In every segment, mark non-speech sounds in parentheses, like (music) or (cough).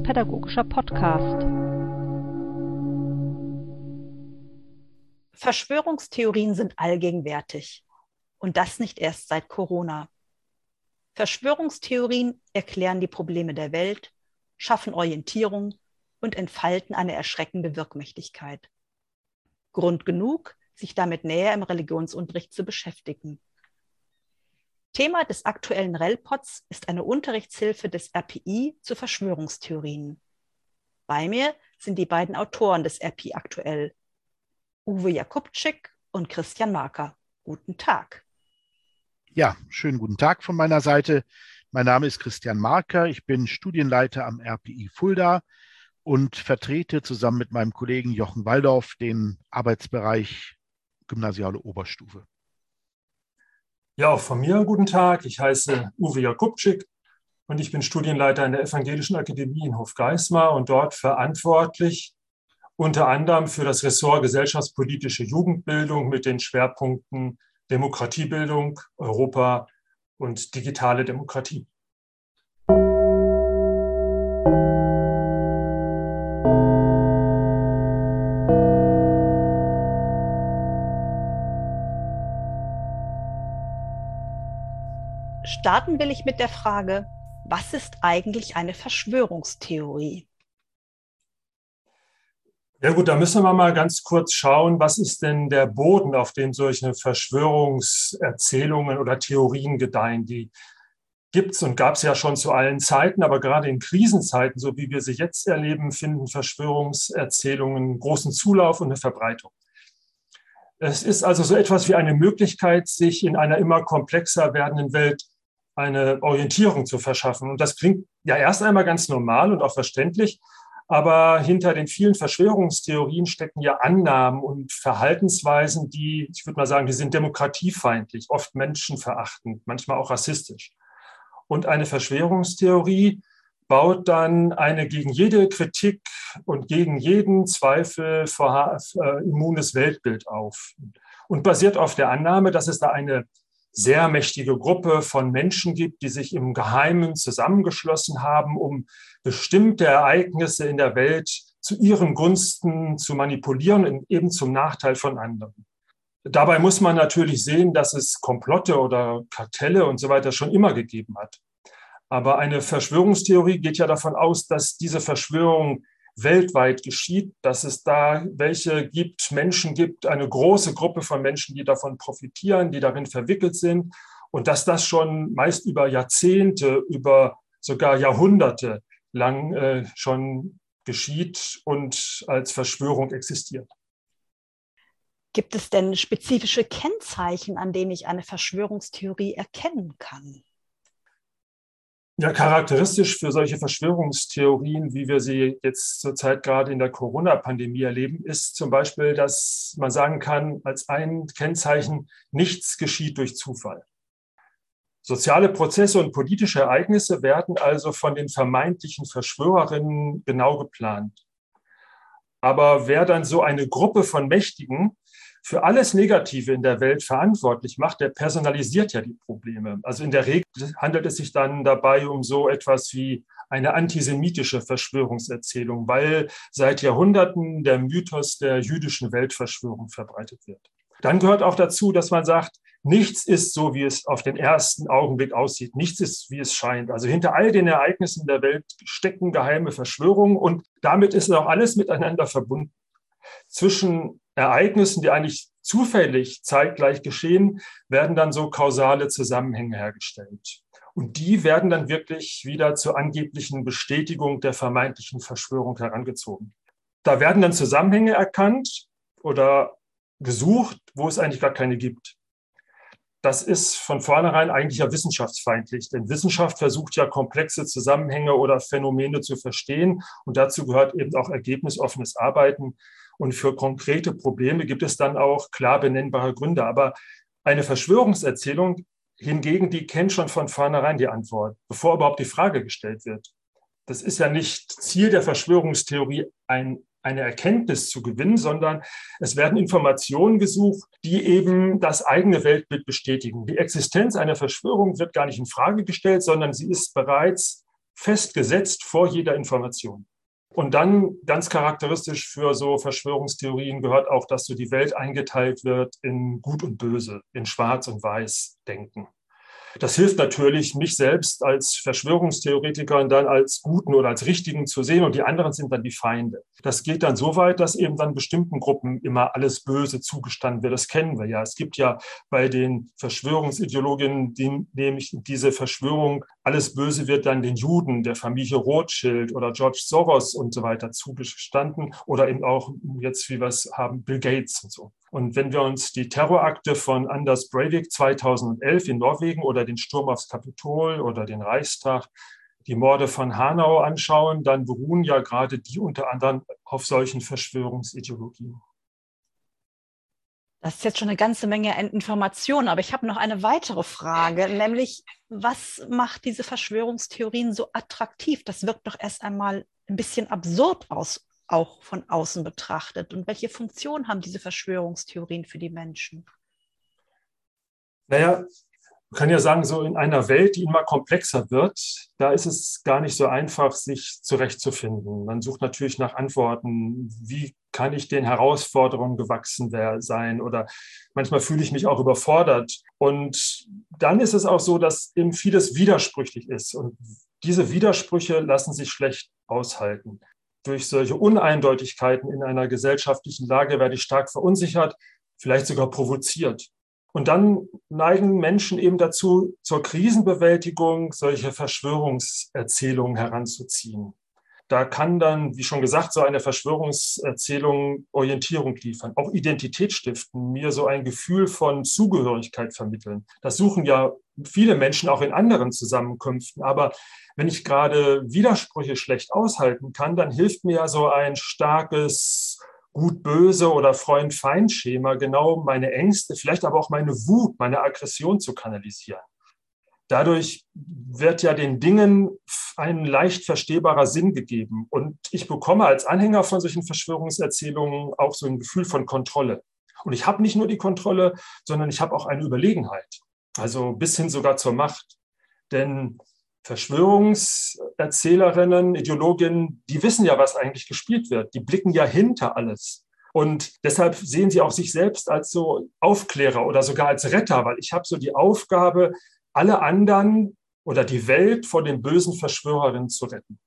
Wissenschaftspädagogischer Podcast. Verschwörungstheorien sind allgegenwärtig. Und das nicht erst seit Corona. Verschwörungstheorien erklären die Probleme der Welt, schaffen Orientierung und entfalten eine erschreckende Wirkmächtigkeit. Grund genug, sich damit näher im Religionsunterricht zu beschäftigen. Thema des aktuellen RELPOTS ist eine Unterrichtshilfe des RPI zu Verschwörungstheorien. Bei mir sind die beiden Autoren des RPI aktuell, Uwe Jakubczyk und Christian Marker. Guten Tag. Ja, schönen guten Tag von meiner Seite. Mein Name ist Christian Marker. Ich bin Studienleiter am RPI Fulda und vertrete zusammen mit meinem Kollegen Jochen Waldorf den Arbeitsbereich Gymnasiale Oberstufe. Ja, auch von mir guten Tag. Ich heiße Uwe Jakubczyk und ich bin Studienleiter in der Evangelischen Akademie in Hofgeismar und dort verantwortlich unter anderem für das Ressort gesellschaftspolitische Jugendbildung mit den Schwerpunkten Demokratiebildung, Europa und digitale Demokratie. Starten will ich mit der Frage, was ist eigentlich eine Verschwörungstheorie? Ja gut, da müssen wir mal ganz kurz schauen, was ist denn der Boden, auf dem solche Verschwörungserzählungen oder Theorien gedeihen. Die gibt es und gab es ja schon zu allen Zeiten, aber gerade in Krisenzeiten, so wie wir sie jetzt erleben, finden Verschwörungserzählungen großen Zulauf und eine Verbreitung. Es ist also so etwas wie eine Möglichkeit, sich in einer immer komplexer werdenden Welt eine Orientierung zu verschaffen. Und das klingt ja erst einmal ganz normal und auch verständlich, aber hinter den vielen Verschwörungstheorien stecken ja Annahmen und Verhaltensweisen, die, ich würde mal sagen, die sind demokratiefeindlich, oft menschenverachtend, manchmal auch rassistisch. Und eine Verschwörungstheorie baut dann eine gegen jede Kritik und gegen jeden Zweifel vor, äh, immunes Weltbild auf und basiert auf der Annahme, dass es da eine sehr mächtige Gruppe von Menschen gibt, die sich im Geheimen zusammengeschlossen haben, um bestimmte Ereignisse in der Welt zu ihren Gunsten zu manipulieren, eben zum Nachteil von anderen. Dabei muss man natürlich sehen, dass es Komplotte oder Kartelle und so weiter schon immer gegeben hat. Aber eine Verschwörungstheorie geht ja davon aus, dass diese Verschwörung weltweit geschieht, dass es da welche gibt, Menschen gibt, eine große Gruppe von Menschen, die davon profitieren, die darin verwickelt sind und dass das schon meist über Jahrzehnte, über sogar Jahrhunderte lang äh, schon geschieht und als Verschwörung existiert. Gibt es denn spezifische Kennzeichen, an denen ich eine Verschwörungstheorie erkennen kann? Ja, charakteristisch für solche Verschwörungstheorien, wie wir sie jetzt zurzeit gerade in der Corona-Pandemie erleben, ist zum Beispiel, dass man sagen kann, als ein Kennzeichen, nichts geschieht durch Zufall. Soziale Prozesse und politische Ereignisse werden also von den vermeintlichen Verschwörerinnen genau geplant. Aber wer dann so eine Gruppe von Mächtigen für alles Negative in der Welt verantwortlich macht, der personalisiert ja die Probleme. Also in der Regel handelt es sich dann dabei um so etwas wie eine antisemitische Verschwörungserzählung, weil seit Jahrhunderten der Mythos der jüdischen Weltverschwörung verbreitet wird. Dann gehört auch dazu, dass man sagt, nichts ist so, wie es auf den ersten Augenblick aussieht. Nichts ist, wie es scheint. Also hinter all den Ereignissen der Welt stecken geheime Verschwörungen und damit ist auch alles miteinander verbunden. Zwischen Ereignissen, die eigentlich zufällig zeitgleich geschehen, werden dann so kausale Zusammenhänge hergestellt. Und die werden dann wirklich wieder zur angeblichen Bestätigung der vermeintlichen Verschwörung herangezogen. Da werden dann Zusammenhänge erkannt oder gesucht, wo es eigentlich gar keine gibt. Das ist von vornherein eigentlich ja wissenschaftsfeindlich, denn Wissenschaft versucht ja komplexe Zusammenhänge oder Phänomene zu verstehen und dazu gehört eben auch ergebnisoffenes Arbeiten. Und für konkrete Probleme gibt es dann auch klar benennbare Gründe. Aber eine Verschwörungserzählung hingegen, die kennt schon von vornherein die Antwort, bevor überhaupt die Frage gestellt wird. Das ist ja nicht Ziel der Verschwörungstheorie, ein, eine Erkenntnis zu gewinnen, sondern es werden Informationen gesucht, die eben das eigene Weltbild bestätigen. Die Existenz einer Verschwörung wird gar nicht in Frage gestellt, sondern sie ist bereits festgesetzt vor jeder Information. Und dann ganz charakteristisch für so Verschwörungstheorien gehört auch, dass so die Welt eingeteilt wird in Gut und Böse, in Schwarz und Weiß denken. Das hilft natürlich, mich selbst als Verschwörungstheoretiker und dann als Guten oder als Richtigen zu sehen und die anderen sind dann die Feinde. Das geht dann so weit, dass eben dann bestimmten Gruppen immer alles Böse zugestanden wird. Das kennen wir ja. Es gibt ja bei den Verschwörungsideologinnen, die, nämlich diese Verschwörung, alles Böse wird dann den Juden, der Familie Rothschild oder George Soros und so weiter zugestanden oder eben auch jetzt, wie wir es haben, Bill Gates und so. Und wenn wir uns die Terrorakte von Anders Breivik 2011 in Norwegen oder den Sturm aufs Kapitol oder den Reichstag, die Morde von Hanau anschauen, dann beruhen ja gerade die unter anderem auf solchen Verschwörungsideologien. Das ist jetzt schon eine ganze Menge Informationen, aber ich habe noch eine weitere Frage, nämlich was macht diese Verschwörungstheorien so attraktiv? Das wirkt doch erst einmal ein bisschen absurd aus, auch von außen betrachtet? Und welche Funktion haben diese Verschwörungstheorien für die Menschen? Naja, man kann ja sagen, so in einer Welt, die immer komplexer wird, da ist es gar nicht so einfach, sich zurechtzufinden. Man sucht natürlich nach Antworten. Wie kann ich den Herausforderungen gewachsen sein? Oder manchmal fühle ich mich auch überfordert. Und dann ist es auch so, dass eben vieles widersprüchlich ist. Und diese Widersprüche lassen sich schlecht aushalten durch solche Uneindeutigkeiten in einer gesellschaftlichen Lage werde ich stark verunsichert, vielleicht sogar provoziert. Und dann neigen Menschen eben dazu, zur Krisenbewältigung solche Verschwörungserzählungen heranzuziehen. Da kann dann, wie schon gesagt, so eine Verschwörungserzählung Orientierung liefern, auch Identität stiften, mir so ein Gefühl von Zugehörigkeit vermitteln. Das suchen ja viele Menschen auch in anderen Zusammenkünften. Aber wenn ich gerade Widersprüche schlecht aushalten kann, dann hilft mir ja so ein starkes Gut-Böse oder Freund-Feind-Schema, genau meine Ängste, vielleicht aber auch meine Wut, meine Aggression zu kanalisieren. Dadurch wird ja den Dingen ein leicht verstehbarer Sinn gegeben. Und ich bekomme als Anhänger von solchen Verschwörungserzählungen auch so ein Gefühl von Kontrolle. Und ich habe nicht nur die Kontrolle, sondern ich habe auch eine Überlegenheit. Also bis hin sogar zur Macht. Denn Verschwörungserzählerinnen, Ideologinnen, die wissen ja, was eigentlich gespielt wird. Die blicken ja hinter alles. Und deshalb sehen sie auch sich selbst als so Aufklärer oder sogar als Retter, weil ich habe so die Aufgabe, alle anderen oder die Welt vor den bösen Verschwörerinnen zu retten.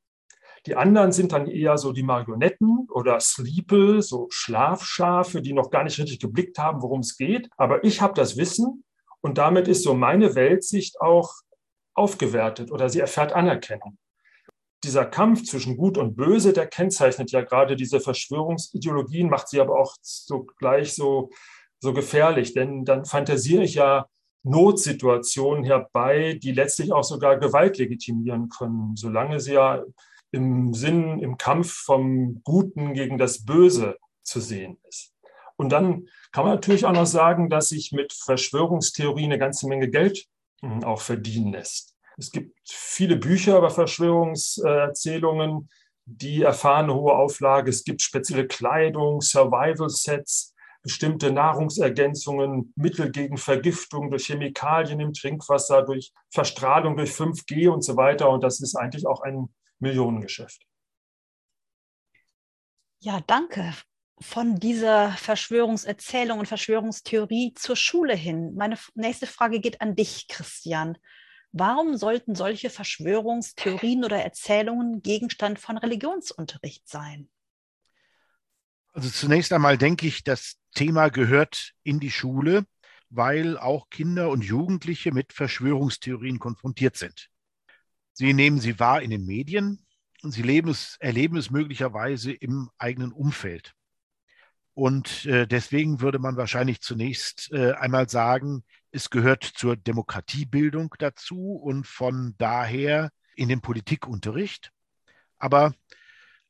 Die anderen sind dann eher so die Marionetten oder Sleeple, so Schlafschafe, die noch gar nicht richtig geblickt haben, worum es geht. Aber ich habe das Wissen und damit ist so meine Weltsicht auch aufgewertet oder sie erfährt Anerkennung. Dieser Kampf zwischen Gut und Böse, der kennzeichnet ja gerade diese Verschwörungsideologien, macht sie aber auch so gleich so, so gefährlich, denn dann fantasiere ich ja Notsituationen herbei, die letztlich auch sogar Gewalt legitimieren können, solange sie ja im Sinn, im Kampf vom Guten gegen das Böse zu sehen ist. Und dann kann man natürlich auch noch sagen, dass sich mit Verschwörungstheorien eine ganze Menge Geld auch verdienen lässt. Es gibt viele Bücher über Verschwörungserzählungen, die erfahren eine hohe Auflage. Es gibt spezielle Kleidung, Survival-Sets, bestimmte Nahrungsergänzungen, Mittel gegen Vergiftung durch Chemikalien im Trinkwasser, durch Verstrahlung durch 5G und so weiter. Und das ist eigentlich auch ein Millionengeschäft. Ja, danke. Von dieser Verschwörungserzählung und Verschwörungstheorie zur Schule hin. Meine nächste Frage geht an dich, Christian. Warum sollten solche Verschwörungstheorien oder Erzählungen Gegenstand von Religionsunterricht sein? Also zunächst einmal denke ich, das Thema gehört in die Schule, weil auch Kinder und Jugendliche mit Verschwörungstheorien konfrontiert sind. Sie nehmen sie wahr in den Medien und sie es, erleben es möglicherweise im eigenen Umfeld. Und äh, deswegen würde man wahrscheinlich zunächst äh, einmal sagen, es gehört zur Demokratiebildung dazu und von daher in den Politikunterricht. Aber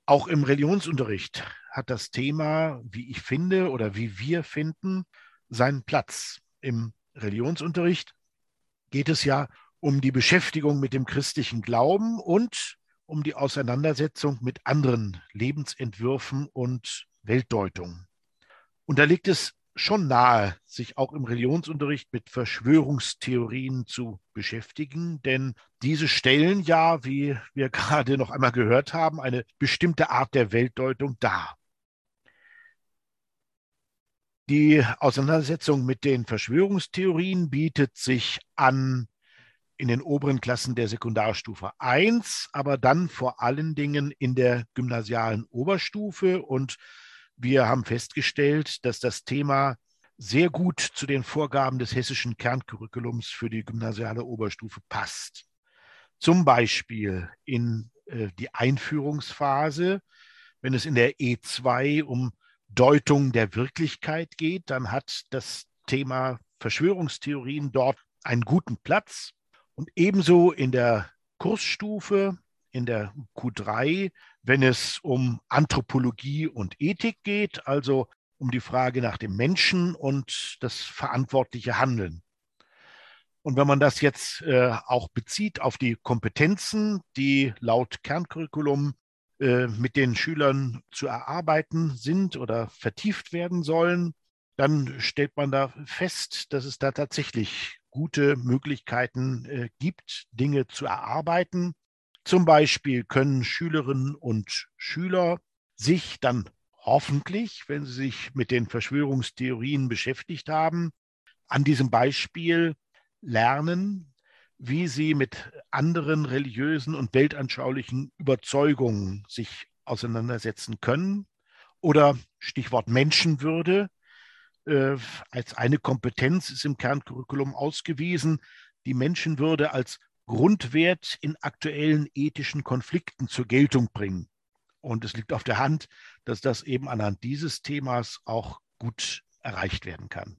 auch im Religionsunterricht hat das Thema, wie ich finde oder wie wir finden, seinen Platz. Im Religionsunterricht geht es ja um die Beschäftigung mit dem christlichen Glauben und um die Auseinandersetzung mit anderen Lebensentwürfen und Weltdeutungen. Und da liegt es schon nahe, sich auch im Religionsunterricht mit Verschwörungstheorien zu beschäftigen, denn diese stellen ja, wie wir (laughs) gerade noch einmal gehört haben, eine bestimmte Art der Weltdeutung dar. Die Auseinandersetzung mit den Verschwörungstheorien bietet sich an in den oberen Klassen der Sekundarstufe 1, aber dann vor allen Dingen in der gymnasialen Oberstufe. Und wir haben festgestellt, dass das Thema sehr gut zu den Vorgaben des hessischen Kerncurriculums für die gymnasiale Oberstufe passt. Zum Beispiel in äh, die Einführungsphase, wenn es in der E2 um Deutung der Wirklichkeit geht, dann hat das Thema Verschwörungstheorien dort einen guten Platz. Und ebenso in der Kursstufe, in der Q3, wenn es um Anthropologie und Ethik geht, also um die Frage nach dem Menschen und das verantwortliche Handeln. Und wenn man das jetzt äh, auch bezieht auf die Kompetenzen, die laut Kerncurriculum äh, mit den Schülern zu erarbeiten sind oder vertieft werden sollen, dann stellt man da fest, dass es da tatsächlich gute Möglichkeiten äh, gibt, Dinge zu erarbeiten. Zum Beispiel können Schülerinnen und Schüler sich dann hoffentlich, wenn sie sich mit den Verschwörungstheorien beschäftigt haben, an diesem Beispiel lernen, wie sie mit anderen religiösen und weltanschaulichen Überzeugungen sich auseinandersetzen können. Oder Stichwort Menschenwürde. Äh, als eine Kompetenz ist im Kerncurriculum ausgewiesen, die Menschenwürde als Grundwert in aktuellen ethischen Konflikten zur Geltung bringen. Und es liegt auf der Hand, dass das eben anhand dieses Themas auch gut erreicht werden kann.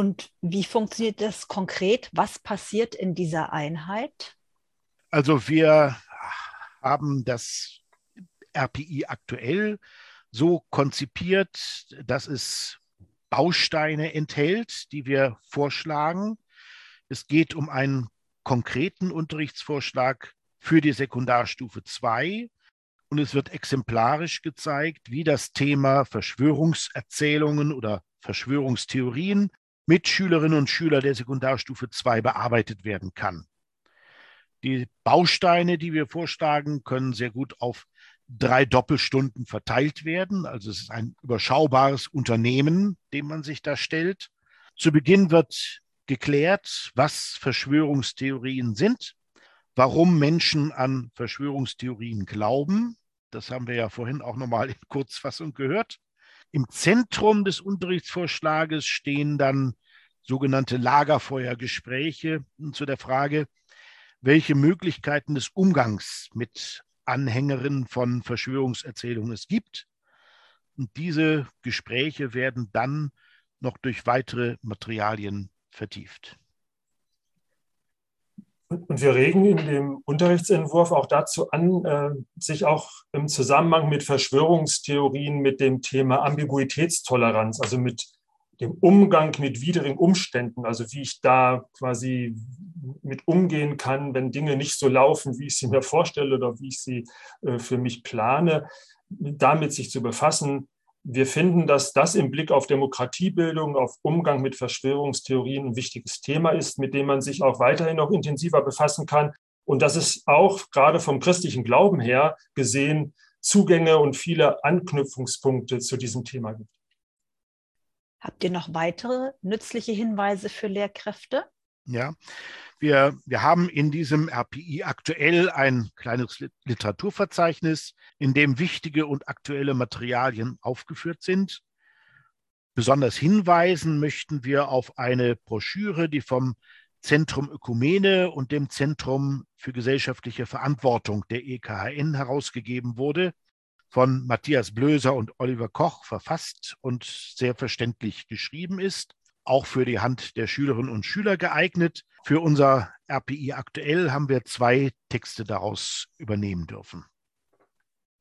Und wie funktioniert das konkret? Was passiert in dieser Einheit? Also wir haben das RPI aktuell so konzipiert, dass es Bausteine enthält, die wir vorschlagen. Es geht um einen konkreten Unterrichtsvorschlag für die Sekundarstufe 2 und es wird exemplarisch gezeigt, wie das Thema Verschwörungserzählungen oder Verschwörungstheorien mit Schülerinnen und Schülern der Sekundarstufe 2 bearbeitet werden kann. Die Bausteine, die wir vorschlagen, können sehr gut auf drei Doppelstunden verteilt werden. Also es ist ein überschaubares Unternehmen, dem man sich da stellt. Zu Beginn wird geklärt, was Verschwörungstheorien sind, warum Menschen an Verschwörungstheorien glauben. Das haben wir ja vorhin auch nochmal in Kurzfassung gehört. Im Zentrum des Unterrichtsvorschlages stehen dann sogenannte Lagerfeuergespräche zu der Frage, welche Möglichkeiten des Umgangs mit Anhängerinnen von Verschwörungserzählungen es gibt. Und diese Gespräche werden dann noch durch weitere Materialien vertieft. Und wir regen in dem Unterrichtsentwurf auch dazu an, äh, sich auch im Zusammenhang mit Verschwörungstheorien mit dem Thema Ambiguitätstoleranz, also mit dem Umgang mit widrigen Umständen, also wie ich da quasi mit umgehen kann, wenn Dinge nicht so laufen, wie ich sie mir vorstelle oder wie ich sie äh, für mich plane, damit sich zu befassen, wir finden, dass das im Blick auf Demokratiebildung, auf Umgang mit Verschwörungstheorien ein wichtiges Thema ist, mit dem man sich auch weiterhin noch intensiver befassen kann. Und dass es auch gerade vom christlichen Glauben her gesehen Zugänge und viele Anknüpfungspunkte zu diesem Thema gibt. Habt ihr noch weitere nützliche Hinweise für Lehrkräfte? Ja, wir, wir haben in diesem RPI aktuell ein kleines Literaturverzeichnis, in dem wichtige und aktuelle Materialien aufgeführt sind. Besonders hinweisen möchten wir auf eine Broschüre, die vom Zentrum Ökumene und dem Zentrum für gesellschaftliche Verantwortung der EKHN herausgegeben wurde, von Matthias Blöser und Oliver Koch verfasst und sehr verständlich geschrieben ist auch für die Hand der Schülerinnen und Schüler geeignet. Für unser RPI aktuell haben wir zwei Texte daraus übernehmen dürfen.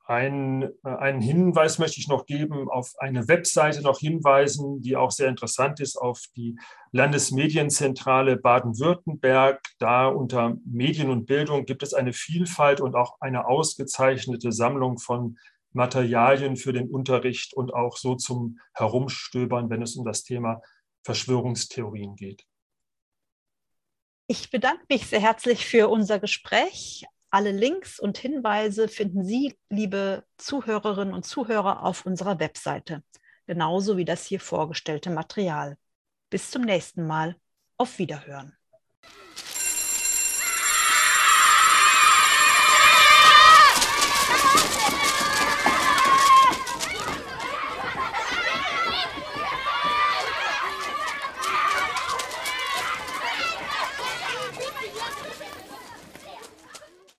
Ein, äh, einen Hinweis möchte ich noch geben, auf eine Webseite noch hinweisen, die auch sehr interessant ist, auf die Landesmedienzentrale Baden-Württemberg. Da unter Medien und Bildung gibt es eine Vielfalt und auch eine ausgezeichnete Sammlung von Materialien für den Unterricht und auch so zum Herumstöbern, wenn es um das Thema Verschwörungstheorien geht. Ich bedanke mich sehr herzlich für unser Gespräch. Alle Links und Hinweise finden Sie, liebe Zuhörerinnen und Zuhörer, auf unserer Webseite, genauso wie das hier vorgestellte Material. Bis zum nächsten Mal. Auf Wiederhören.